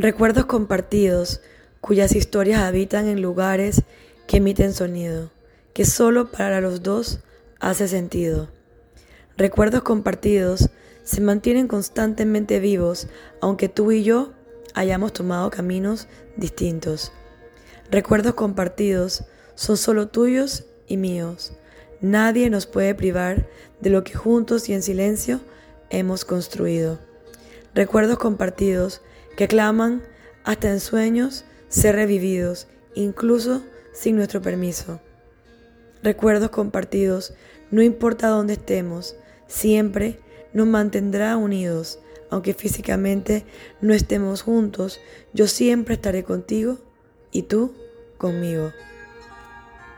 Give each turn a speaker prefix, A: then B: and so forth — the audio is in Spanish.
A: Recuerdos compartidos cuyas historias habitan en lugares que emiten sonido, que solo para los dos hace sentido. Recuerdos compartidos se mantienen constantemente vivos aunque tú y yo hayamos tomado caminos distintos. Recuerdos compartidos son solo tuyos y míos. Nadie nos puede privar de lo que juntos y en silencio hemos construido. Recuerdos compartidos que claman hasta en sueños ser revividos, incluso sin nuestro permiso. Recuerdos compartidos, no importa dónde estemos, siempre nos mantendrá unidos, aunque físicamente no estemos juntos, yo siempre estaré contigo y tú conmigo.